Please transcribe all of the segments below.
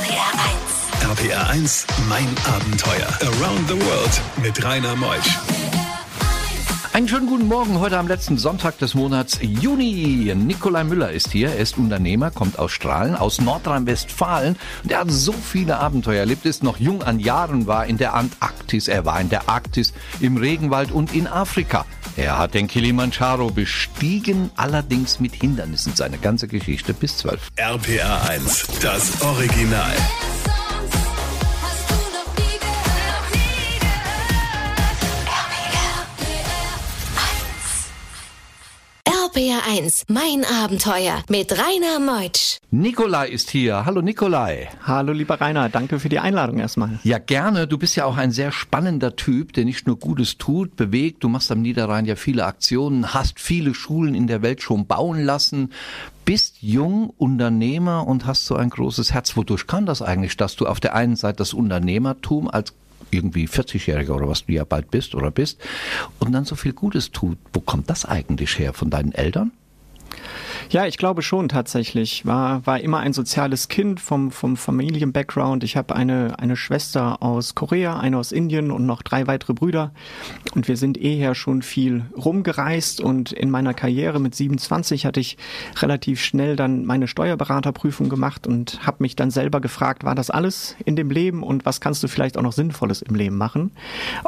RPR 1. RPR 1, mein Abenteuer. Around the World mit Rainer Meusch. Einen schönen guten Morgen heute am letzten Sonntag des Monats Juni. Nikolai Müller ist hier. Er ist Unternehmer, kommt aus Strahlen, aus Nordrhein-Westfalen. Und er hat so viele Abenteuer erlebt, ist noch jung an Jahren, war in der Antarktis, er war in der Arktis, im Regenwald und in Afrika. Er hat den Kilimanjaro bestiegen, allerdings mit Hindernissen. Seine ganze Geschichte bis zwölf. RPR 1, das Original. RPR 1, mein Abenteuer mit Rainer Meutsch. Nikolai ist hier. Hallo Nikolai. Hallo lieber Rainer, danke für die Einladung erstmal. Ja, gerne. Du bist ja auch ein sehr spannender Typ, der nicht nur Gutes tut, bewegt. Du machst am Niederrhein ja viele Aktionen, hast viele Schulen in der Welt schon bauen lassen, bist jung Unternehmer und hast so ein großes Herz. Wodurch kam das eigentlich, dass du auf der einen Seite das Unternehmertum als irgendwie 40-Jähriger oder was du ja bald bist oder bist und dann so viel Gutes tut. Wo kommt das eigentlich her? Von deinen Eltern? Ja, ich glaube schon tatsächlich. War, war immer ein soziales Kind vom, vom Familien-Background. Ich habe eine, eine Schwester aus Korea, eine aus Indien und noch drei weitere Brüder. Und wir sind eher schon viel rumgereist. Und in meiner Karriere mit 27 hatte ich relativ schnell dann meine Steuerberaterprüfung gemacht und habe mich dann selber gefragt, war das alles in dem Leben und was kannst du vielleicht auch noch Sinnvolles im Leben machen?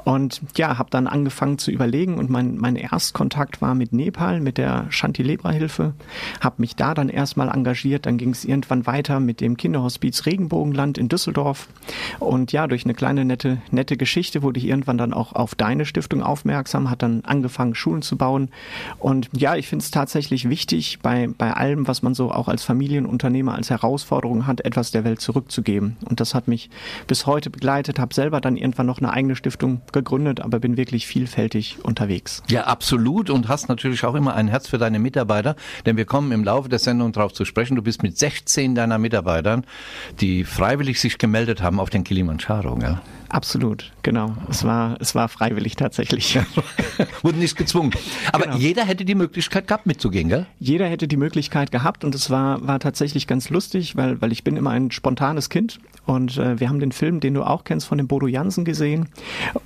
Und ja, habe dann angefangen zu überlegen und mein, mein Erstkontakt war mit Nepal, mit der Shanti-Lebra-Hilfe habe mich da dann erstmal engagiert. Dann ging es irgendwann weiter mit dem Kinderhospiz Regenbogenland in Düsseldorf. Und ja, durch eine kleine nette, nette Geschichte wurde ich irgendwann dann auch auf deine Stiftung aufmerksam, hat dann angefangen, Schulen zu bauen. Und ja, ich finde es tatsächlich wichtig, bei, bei allem, was man so auch als Familienunternehmer als Herausforderung hat, etwas der Welt zurückzugeben. Und das hat mich bis heute begleitet, habe selber dann irgendwann noch eine eigene Stiftung gegründet, aber bin wirklich vielfältig unterwegs. Ja, absolut. Und hast natürlich auch immer ein Herz für deine Mitarbeiter, denn wir kommen im Laufe der Sendung darauf zu sprechen. Du bist mit 16 deiner Mitarbeitern, die freiwillig sich gemeldet haben, auf den Kilimanjaro. Ja? Absolut, genau. Es war, es war freiwillig tatsächlich. Wurden nicht gezwungen. Aber genau. jeder hätte die Möglichkeit gehabt, mitzugehen, gell? Jeder hätte die Möglichkeit gehabt und es war, war tatsächlich ganz lustig, weil, weil ich bin immer ein spontanes Kind und äh, wir haben den Film, den du auch kennst, von dem Bodo Jansen gesehen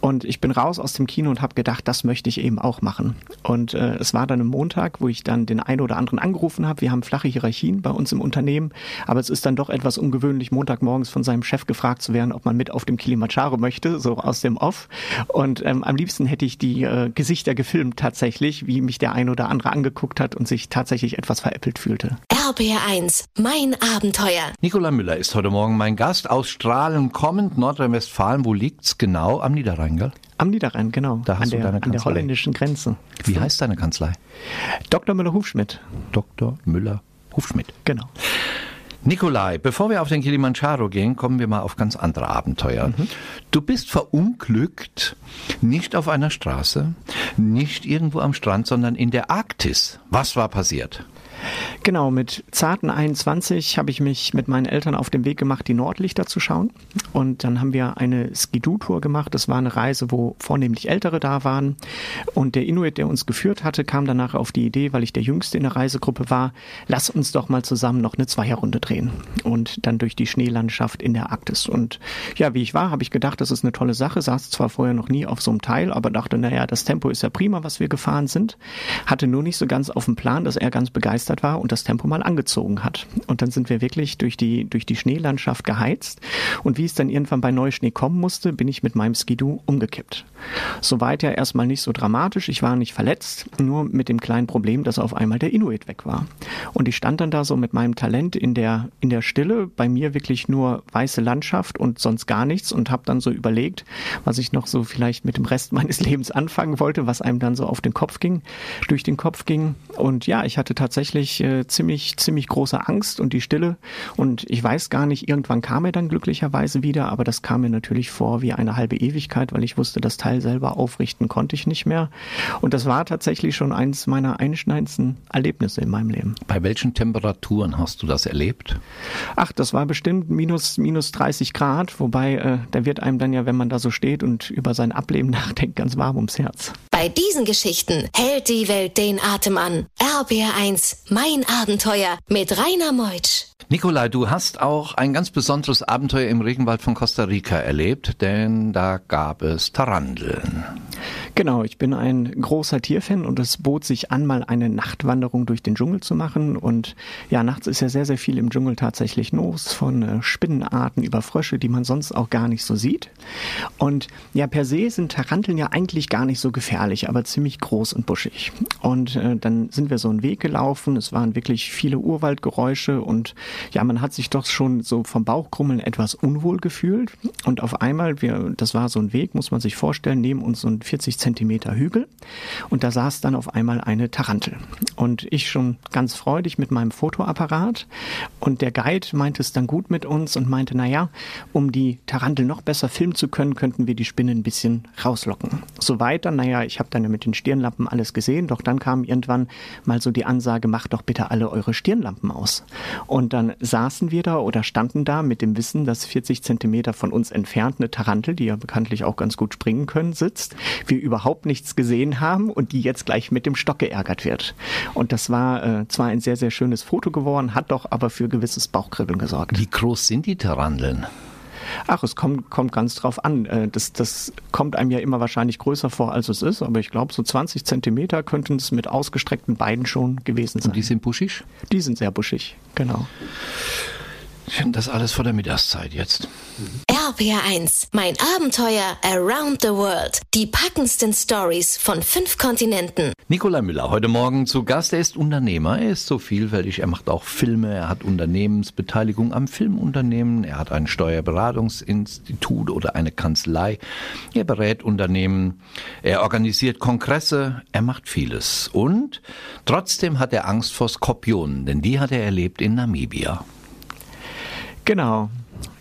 und ich bin raus aus dem Kino und habe gedacht, das möchte ich eben auch machen. Und äh, es war dann ein Montag, wo ich dann den einen oder anderen angerufen habe. Wir haben flache Hierarchien bei uns im Unternehmen, aber es ist dann doch etwas ungewöhnlich, Montagmorgens von seinem Chef gefragt zu werden, ob man mit auf dem Kilimanjaro möchte, so aus dem Off. Und ähm, am liebsten hätte ich die äh, Gesichter gefilmt tatsächlich, wie mich der ein oder andere angeguckt hat und sich tatsächlich etwas veräppelt fühlte. RBR1, mein Abenteuer. Nikola Müller ist heute Morgen mein Gast aus Strahlen kommend, Nordrhein-Westfalen. Wo liegt's genau? Am Niederrhein, gell? Am Niederrhein, genau. Da hast an, du der, deine an der holländischen Grenze. Wie heißt deine Kanzlei? Dr. Müller-Hufschmidt. Dr. Müller-Hufschmidt. Genau. Nikolai, bevor wir auf den Kilimanjaro gehen, kommen wir mal auf ganz andere Abenteuer. Mhm. Du bist verunglückt, nicht auf einer Straße, nicht irgendwo am Strand, sondern in der Arktis. Was war passiert? Genau, mit zarten 21 habe ich mich mit meinen Eltern auf den Weg gemacht, die Nordlichter zu schauen. Und dann haben wir eine Skidoo-Tour gemacht. Das war eine Reise, wo vornehmlich Ältere da waren. Und der Inuit, der uns geführt hatte, kam danach auf die Idee, weil ich der Jüngste in der Reisegruppe war, lass uns doch mal zusammen noch eine Zweierrunde drehen. Und dann durch die Schneelandschaft in der Arktis. Und ja, wie ich war, habe ich gedacht, das ist eine tolle Sache. Saß zwar vorher noch nie auf so einem Teil, aber dachte, naja, das Tempo ist ja prima, was wir gefahren sind. Hatte nur nicht so ganz auf dem Plan, dass er ganz begeistert war und das Tempo mal angezogen hat. Und dann sind wir wirklich durch die, durch die Schneelandschaft geheizt. Und wie es dann irgendwann bei Neuschnee kommen musste, bin ich mit meinem Skidoo umgekippt. Soweit ja erstmal nicht so dramatisch. Ich war nicht verletzt, nur mit dem kleinen Problem, dass auf einmal der Inuit weg war. Und ich stand dann da so mit meinem Talent in der, in der Stille, bei mir wirklich nur weiße Landschaft und sonst gar nichts und habe dann so überlegt, was ich noch so vielleicht mit dem Rest meines Lebens anfangen wollte, was einem dann so auf den Kopf ging, durch den Kopf ging. Und ja, ich hatte tatsächlich äh, ziemlich, ziemlich große Angst und die Stille. Und ich weiß gar nicht, irgendwann kam er dann glücklicherweise wieder, aber das kam mir natürlich vor wie eine halbe Ewigkeit, weil ich wusste, das Teil selber aufrichten konnte ich nicht mehr. Und das war tatsächlich schon eins meiner einschneidendsten Erlebnisse in meinem Leben. Bei welchen Temperaturen hast du das erlebt? Ach, das war bestimmt minus, minus 30 Grad, wobei äh, da wird einem dann ja, wenn man da so steht und über sein Ableben nachdenkt, ganz warm ums Herz. Bei diesen Geschichten hält die Welt den Atem an. RBR1, mein Abenteuer mit Rainer Meutsch. Nikolai, du hast auch ein ganz besonderes Abenteuer im Regenwald von Costa Rica erlebt, denn da gab es Tarandeln. Genau, ich bin ein großer Tierfan und es bot sich an, mal eine Nachtwanderung durch den Dschungel zu machen. Und ja, nachts ist ja sehr, sehr viel im Dschungel tatsächlich los, von äh, Spinnenarten über Frösche, die man sonst auch gar nicht so sieht. Und ja, per se sind Taranteln ja eigentlich gar nicht so gefährlich, aber ziemlich groß und buschig. Und äh, dann sind wir so einen Weg gelaufen. Es waren wirklich viele Urwaldgeräusche und ja, man hat sich doch schon so vom Bauchkrummeln etwas unwohl gefühlt. Und auf einmal, wir, das war so ein Weg, muss man sich vorstellen, neben uns so ein 40 Zentimeter Hügel. Und da saß dann auf einmal eine Tarantel. Und ich schon ganz freudig mit meinem Fotoapparat. Und der Guide meinte es dann gut mit uns und meinte, naja, um die Tarantel noch besser filmen zu können, könnten wir die Spinne ein bisschen rauslocken. Soweit dann, naja, ich habe dann mit den Stirnlampen alles gesehen, doch dann kam irgendwann mal so die Ansage, macht doch bitte alle eure Stirnlampen aus. Und dann saßen wir da oder standen da mit dem Wissen, dass 40 Zentimeter von uns entfernt eine Tarantel, die ja bekanntlich auch ganz gut springen können, sitzt, wir überhaupt nichts gesehen haben und die jetzt gleich mit dem Stock geärgert wird. Und das war äh, zwar ein sehr, sehr schönes Foto geworden, hat doch aber für gewisses Bauchkribbeln gesorgt. Wie groß sind die Taranteln? Ach, es kommt, kommt ganz drauf an. Äh, das, das kommt einem ja immer wahrscheinlich größer vor, als es ist. Aber ich glaube, so 20 Zentimeter könnten es mit ausgestreckten Beinen schon gewesen sein. Und die sind buschig? Die sind sehr buschig, genau. Das alles vor der Mittagszeit jetzt. RPR1, mein Abenteuer Around the World. Die packendsten Stories von fünf Kontinenten. Nikolai Müller, heute Morgen zu Gast. Er ist Unternehmer, er ist so vielfältig, er macht auch Filme, er hat Unternehmensbeteiligung am Filmunternehmen, er hat ein Steuerberatungsinstitut oder eine Kanzlei, er berät Unternehmen, er organisiert Kongresse, er macht vieles. Und trotzdem hat er Angst vor Skorpionen, denn die hat er erlebt in Namibia. Genau.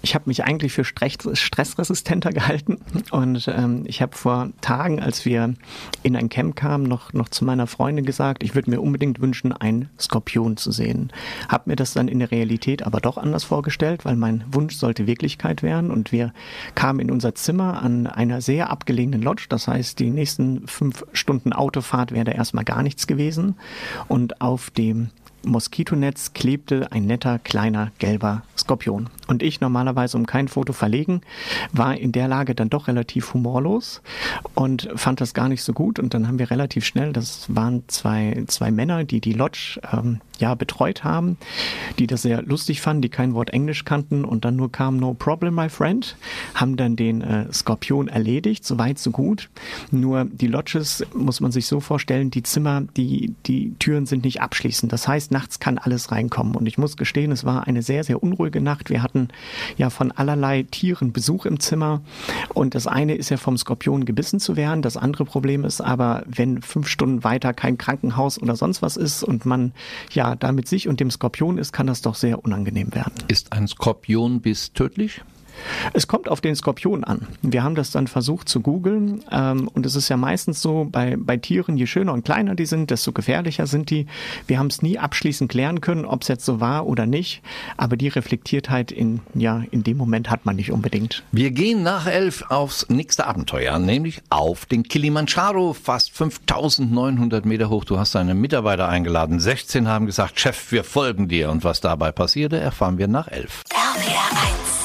Ich habe mich eigentlich für stressresistenter gehalten. Und ähm, ich habe vor Tagen, als wir in ein Camp kamen, noch, noch zu meiner Freundin gesagt, ich würde mir unbedingt wünschen, einen Skorpion zu sehen. Habe mir das dann in der Realität aber doch anders vorgestellt, weil mein Wunsch sollte Wirklichkeit werden. Und wir kamen in unser Zimmer an einer sehr abgelegenen Lodge, das heißt, die nächsten fünf Stunden Autofahrt wäre da erstmal gar nichts gewesen. Und auf dem Moskitonetz klebte ein netter kleiner gelber Skorpion. Und ich normalerweise um kein Foto verlegen, war in der Lage dann doch relativ humorlos und fand das gar nicht so gut. Und dann haben wir relativ schnell, das waren zwei, zwei Männer, die die Lodge ähm, ja betreut haben, die das sehr lustig fanden, die kein Wort Englisch kannten und dann nur kam No Problem, my friend, haben dann den äh, Skorpion erledigt, so weit so gut. Nur die Lodges muss man sich so vorstellen, die Zimmer, die die Türen sind nicht abschließend. Das heißt, nachts kann alles reinkommen. Und ich muss gestehen, es war eine sehr sehr unruhige Nacht. Wir hatten ja von allerlei Tieren Besuch im Zimmer und das eine ist ja vom Skorpion gebissen zu werden. Das andere Problem ist aber, wenn fünf Stunden weiter kein Krankenhaus oder sonst was ist und man ja da mit sich und dem Skorpion ist, kann das doch sehr unangenehm werden. Ist ein Skorpionbiss tödlich? Es kommt auf den Skorpion an. Wir haben das dann versucht zu googeln ähm, und es ist ja meistens so, bei, bei Tieren, je schöner und kleiner die sind, desto gefährlicher sind die. Wir haben es nie abschließend klären können, ob es jetzt so war oder nicht, aber die Reflektiertheit in, ja, in dem Moment hat man nicht unbedingt. Wir gehen nach elf aufs nächste Abenteuer, nämlich auf den Kilimanjaro, fast 5900 Meter hoch. Du hast deine Mitarbeiter eingeladen. 16 haben gesagt, Chef, wir folgen dir. Und was dabei passierte, erfahren wir nach elf. RPR1. RPR 1,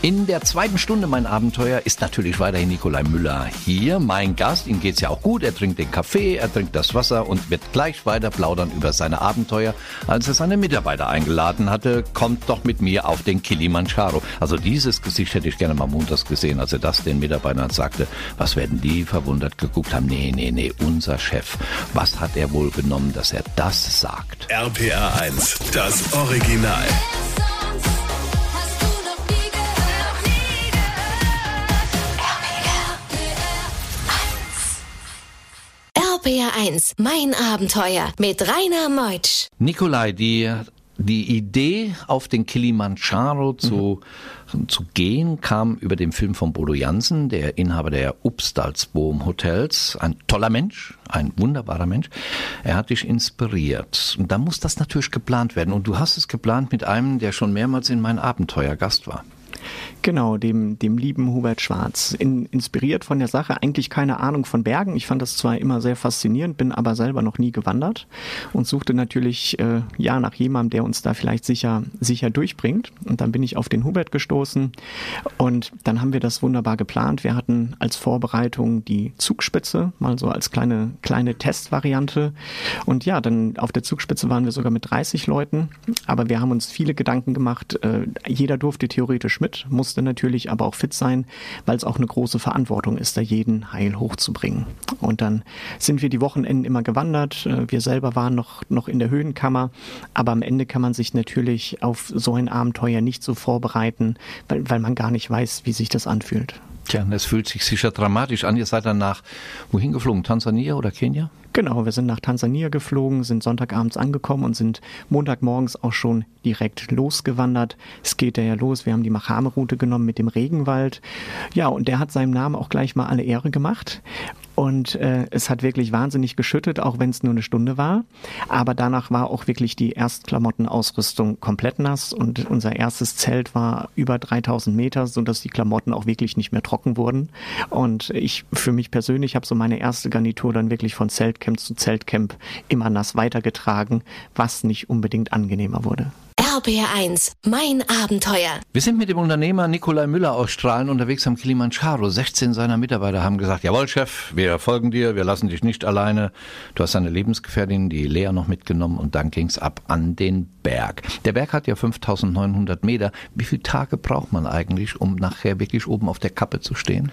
In der zweiten Stunde mein Abenteuer ist natürlich weiterhin Nikolai Müller hier, mein Gast. Ihm geht's ja auch gut. Er trinkt den Kaffee, er trinkt das Wasser und wird gleich weiter plaudern über seine Abenteuer. Als er seine Mitarbeiter eingeladen hatte, kommt doch mit mir auf den Kilimanjaro. Also dieses Gesicht hätte ich gerne mal montags gesehen, als er das den Mitarbeitern sagte. Was werden die verwundert geguckt haben? Nee, nee, nee, unser Chef. Was hat er wohl genommen, dass er das sagt? RPR 1, das Original. RPR1, mein Abenteuer mit Rainer Meutsch. Nikolai, die, die Idee, auf den Kilimanjaro zu, mhm. zu gehen, kam über den Film von Bodo Jansen, der Inhaber der Upstalsboom Hotels. Ein toller Mensch, ein wunderbarer Mensch. Er hat dich inspiriert. Und da muss das natürlich geplant werden. Und du hast es geplant mit einem, der schon mehrmals in mein Abenteuer Gast war. Genau, dem, dem lieben Hubert Schwarz. In, inspiriert von der Sache, eigentlich keine Ahnung von Bergen. Ich fand das zwar immer sehr faszinierend, bin aber selber noch nie gewandert und suchte natürlich äh, ja nach jemandem, der uns da vielleicht sicher, sicher durchbringt. Und dann bin ich auf den Hubert gestoßen und dann haben wir das wunderbar geplant. Wir hatten als Vorbereitung die Zugspitze, mal so als kleine, kleine Testvariante. Und ja, dann auf der Zugspitze waren wir sogar mit 30 Leuten, aber wir haben uns viele Gedanken gemacht. Äh, jeder durfte theoretisch mit, muss musste natürlich aber auch fit sein, weil es auch eine große Verantwortung ist, da jeden heil hochzubringen. Und dann sind wir die Wochenenden immer gewandert. Äh, wir selber waren noch, noch in der Höhenkammer, aber am Ende kann man sich natürlich auf so ein Abenteuer nicht so vorbereiten, weil, weil man gar nicht weiß, wie sich das anfühlt. Tja, das fühlt sich sicher dramatisch an. Ihr seid dann nach wohin geflogen? Tansania oder Kenia? Genau, wir sind nach Tansania geflogen, sind Sonntagabends angekommen und sind Montagmorgens auch schon direkt losgewandert. Es geht ja los, wir haben die Machame-Route genommen mit dem Regenwald. Ja, und der hat seinem Namen auch gleich mal alle Ehre gemacht. Und äh, es hat wirklich wahnsinnig geschüttet, auch wenn es nur eine Stunde war. Aber danach war auch wirklich die Erstklamottenausrüstung komplett nass und unser erstes Zelt war über 3000 Meter, sodass die Klamotten auch wirklich nicht mehr trocken wurden. Und ich für mich persönlich habe so meine erste Garnitur dann wirklich von Zeltcamp zu Zeltcamp immer nass weitergetragen, was nicht unbedingt angenehmer wurde. RBR1, mein Abenteuer. Wir sind mit dem Unternehmer Nikolai Müller aus Strahlen unterwegs am Kilimanjaro. 16 seiner Mitarbeiter haben gesagt, jawohl Chef, wir folgen dir, wir lassen dich nicht alleine. Du hast deine Lebensgefährtin, die Lea, noch mitgenommen und dann ging's ab an den Berg. Der Berg hat ja 5900 Meter. Wie viele Tage braucht man eigentlich, um nachher wirklich oben auf der Kappe zu stehen?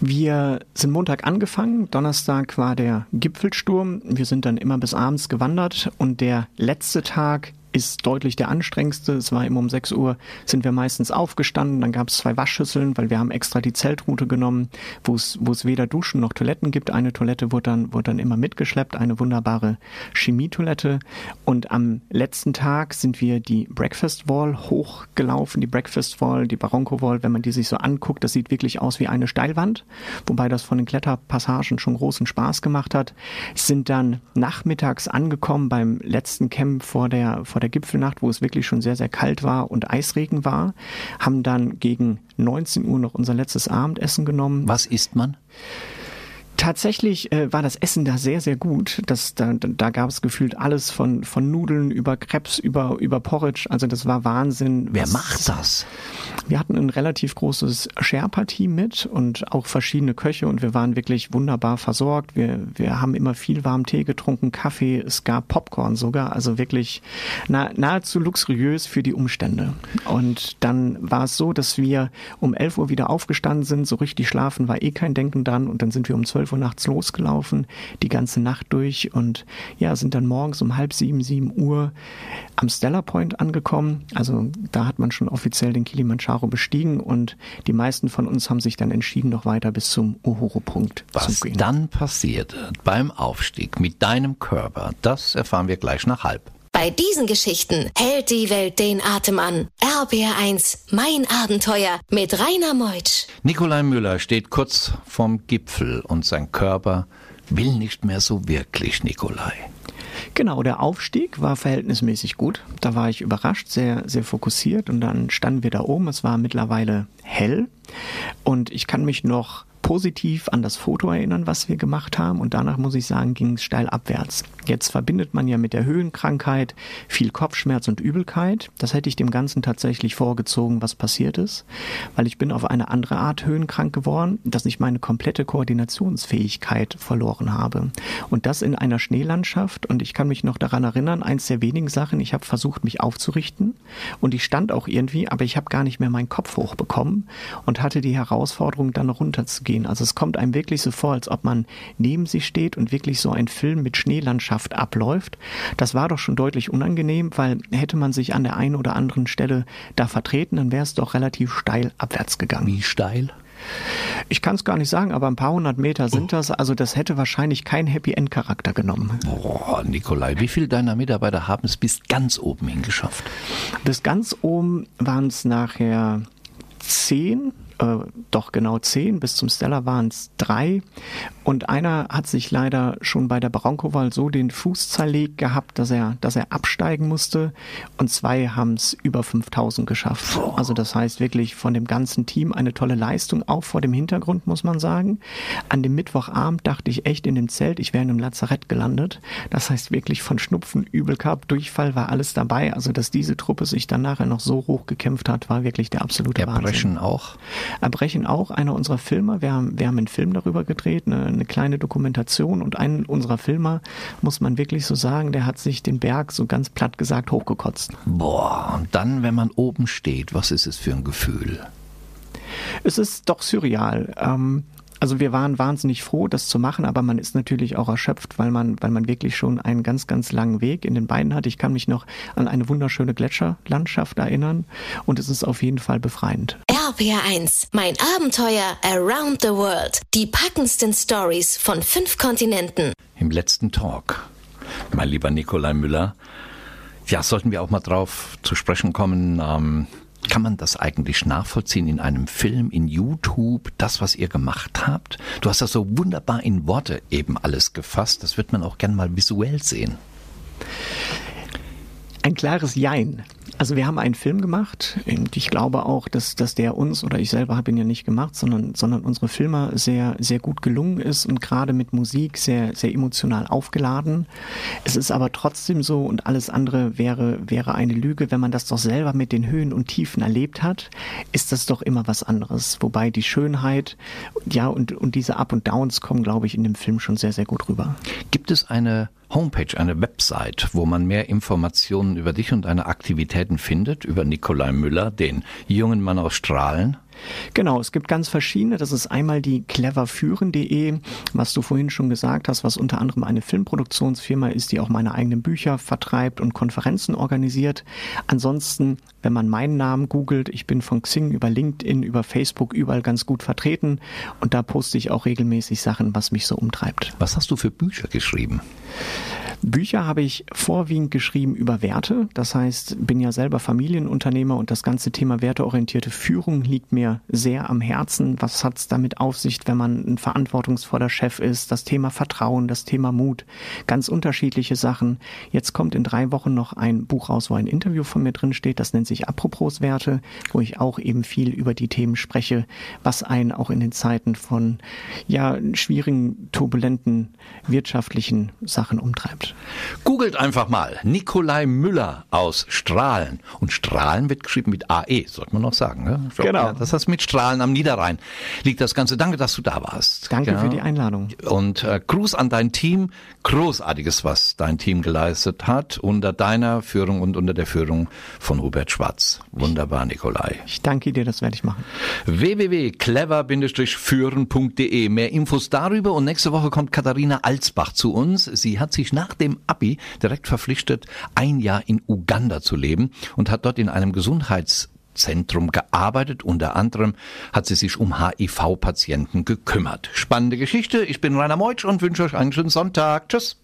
Wir sind Montag angefangen, Donnerstag war der Gipfelsturm. Wir sind dann immer bis abends gewandert und der letzte Tag ist deutlich der anstrengendste. Es war immer um 6 Uhr, sind wir meistens aufgestanden. Dann gab es zwei Waschschüsseln, weil wir haben extra die Zeltroute genommen, wo es, weder Duschen noch Toiletten gibt. Eine Toilette wurde dann, wurde dann immer mitgeschleppt, eine wunderbare Chemietoilette. Und am letzten Tag sind wir die Breakfast Wall hochgelaufen. Die Breakfast Wall, die Baronco Wall, wenn man die sich so anguckt, das sieht wirklich aus wie eine Steilwand, wobei das von den Kletterpassagen schon großen Spaß gemacht hat. Sind dann nachmittags angekommen beim letzten Camp vor der, vor der der Gipfelnacht, wo es wirklich schon sehr, sehr kalt war und Eisregen war, haben dann gegen 19 Uhr noch unser letztes Abendessen genommen. Was isst man? Tatsächlich äh, war das Essen da sehr, sehr gut. Das, da, da gab es gefühlt alles von, von Nudeln über Krebs, über, über Porridge. Also das war Wahnsinn. Wer macht das? Wir hatten ein relativ großes Sherpa-Team mit und auch verschiedene Köche und wir waren wirklich wunderbar versorgt. Wir, wir haben immer viel warmen Tee getrunken, Kaffee, es gab Popcorn sogar. Also wirklich nah, nahezu luxuriös für die Umstände. Und dann war es so, dass wir um 11 Uhr wieder aufgestanden sind. So richtig schlafen war eh kein Denken dran und dann sind wir um 12 Uhr nachts losgelaufen, die ganze Nacht durch und ja, sind dann morgens um halb sieben, sieben Uhr am Stella Point angekommen. Also da hat man schon offiziell den Kilimanjaro bestiegen und die meisten von uns haben sich dann entschieden, noch weiter bis zum Uhuru-Punkt zu gehen. Was dann passierte beim Aufstieg mit deinem Körper, das erfahren wir gleich nach halb. Bei diesen Geschichten hält die Welt den Atem an. RBR1, mein Abenteuer mit Rainer Meutsch. Nikolai Müller steht kurz vorm Gipfel und sein Körper will nicht mehr so wirklich, Nikolai. Genau, der Aufstieg war verhältnismäßig gut. Da war ich überrascht, sehr, sehr fokussiert und dann standen wir da oben. Es war mittlerweile hell und ich kann mich noch positiv an das Foto erinnern, was wir gemacht haben. Und danach muss ich sagen, ging es steil abwärts. Jetzt verbindet man ja mit der Höhenkrankheit viel Kopfschmerz und Übelkeit. Das hätte ich dem Ganzen tatsächlich vorgezogen, was passiert ist, weil ich bin auf eine andere Art höhenkrank geworden, dass ich meine komplette Koordinationsfähigkeit verloren habe. Und das in einer Schneelandschaft. Und ich kann mich noch daran erinnern, eins der wenigen Sachen, ich habe versucht, mich aufzurichten. Und ich stand auch irgendwie, aber ich habe gar nicht mehr meinen Kopf hochbekommen und hatte die Herausforderung, dann runterzugehen gehen. Also es kommt einem wirklich so vor, als ob man neben sich steht und wirklich so ein Film mit Schneelandschaft abläuft. Das war doch schon deutlich unangenehm, weil hätte man sich an der einen oder anderen Stelle da vertreten, dann wäre es doch relativ steil abwärts gegangen. Wie steil? Ich kann es gar nicht sagen, aber ein paar hundert Meter sind das. Also das hätte wahrscheinlich kein Happy End Charakter genommen. Boah, Nikolai, wie viele deiner Mitarbeiter haben es bis ganz oben hingeschafft? Bis ganz oben waren es nachher zehn äh, doch genau zehn, bis zum Stella waren es drei. Und einer hat sich leider schon bei der Broncoval so den Fuß zerlegt gehabt, dass er, dass er absteigen musste. Und zwei haben es über 5000 geschafft. Also das heißt wirklich von dem ganzen Team eine tolle Leistung, auch vor dem Hintergrund, muss man sagen. An dem Mittwochabend dachte ich echt in dem Zelt, ich wäre in einem Lazarett gelandet. Das heißt wirklich von Schnupfen, Übel gehabt, Durchfall war alles dabei. Also dass diese Truppe sich dann nachher noch so hoch gekämpft hat, war wirklich der absolute Erbrechen Wahnsinn. auch. Erbrechen auch, einer unserer Filme. Wir haben, wir haben einen Film darüber gedreht, eine, eine kleine Dokumentation und einen unserer Filmer, muss man wirklich so sagen, der hat sich den Berg so ganz platt gesagt hochgekotzt. Boah, und dann, wenn man oben steht, was ist es für ein Gefühl? Es ist doch surreal. Ähm, also wir waren wahnsinnig froh, das zu machen, aber man ist natürlich auch erschöpft, weil man, weil man wirklich schon einen ganz, ganz langen Weg in den Beinen hat. Ich kann mich noch an eine wunderschöne Gletscherlandschaft erinnern und es ist auf jeden Fall befreiend. RPR1, mein Abenteuer around the world. Die packendsten Stories von fünf Kontinenten. Im letzten Talk, mein lieber Nikolai Müller, ja, sollten wir auch mal drauf zu sprechen kommen, ähm, kann man das eigentlich nachvollziehen in einem Film, in YouTube, das, was ihr gemacht habt? Du hast das so wunderbar in Worte eben alles gefasst. Das wird man auch gern mal visuell sehen. Ein klares Jein. Also wir haben einen Film gemacht und ich glaube auch, dass, dass der uns oder ich selber habe ihn ja nicht gemacht, sondern, sondern unsere Filme sehr, sehr gut gelungen ist und gerade mit Musik sehr, sehr emotional aufgeladen. Es ist aber trotzdem so und alles andere wäre, wäre eine Lüge, wenn man das doch selber mit den Höhen und Tiefen erlebt hat, ist das doch immer was anderes. Wobei die Schönheit, ja, und, und diese Up und Downs kommen, glaube ich, in dem Film schon sehr, sehr gut rüber. Gibt es eine Homepage, eine Website, wo man mehr Informationen über dich und deine Aktivitäten findet, über Nikolai Müller, den jungen Mann aus Strahlen? Genau, es gibt ganz verschiedene. Das ist einmal die cleverführen.de, was du vorhin schon gesagt hast, was unter anderem eine Filmproduktionsfirma ist, die auch meine eigenen Bücher vertreibt und Konferenzen organisiert. Ansonsten, wenn man meinen Namen googelt, ich bin von Xing über LinkedIn, über Facebook überall ganz gut vertreten und da poste ich auch regelmäßig Sachen, was mich so umtreibt. Was hast du für Bücher geschrieben? Bücher habe ich vorwiegend geschrieben über Werte. Das heißt, bin ja selber Familienunternehmer und das ganze Thema werteorientierte Führung liegt mir sehr am Herzen. Was hat es damit auf sich, wenn man ein verantwortungsvoller Chef ist? Das Thema Vertrauen, das Thema Mut, ganz unterschiedliche Sachen. Jetzt kommt in drei Wochen noch ein Buch raus, wo ein Interview von mir drin steht. Das nennt sich Apropos Werte, wo ich auch eben viel über die Themen spreche, was einen auch in den Zeiten von ja schwierigen, turbulenten wirtschaftlichen Sachen umtreibt. Googelt einfach mal Nikolai Müller aus Strahlen. Und Strahlen wird geschrieben mit AE, sollte man noch sagen. Ne? Genau. Ja, das heißt mit Strahlen am Niederrhein liegt das Ganze. Danke, dass du da warst. Danke ja. für die Einladung. Und äh, Gruß an dein Team. Großartiges, was dein Team geleistet hat, unter deiner Führung und unter der Führung von Hubert Schwarz. Wunderbar, Nikolai. Ich danke dir, das werde ich machen. www.clever-führen.de. Mehr Infos darüber und nächste Woche kommt Katharina Alsbach zu uns. Sie hat sich nach dem Abi direkt verpflichtet, ein Jahr in Uganda zu leben und hat dort in einem Gesundheits gearbeitet. Unter anderem hat sie sich um HIV-Patienten gekümmert. Spannende Geschichte. Ich bin Rainer Meutsch und wünsche euch einen schönen Sonntag. Tschüss.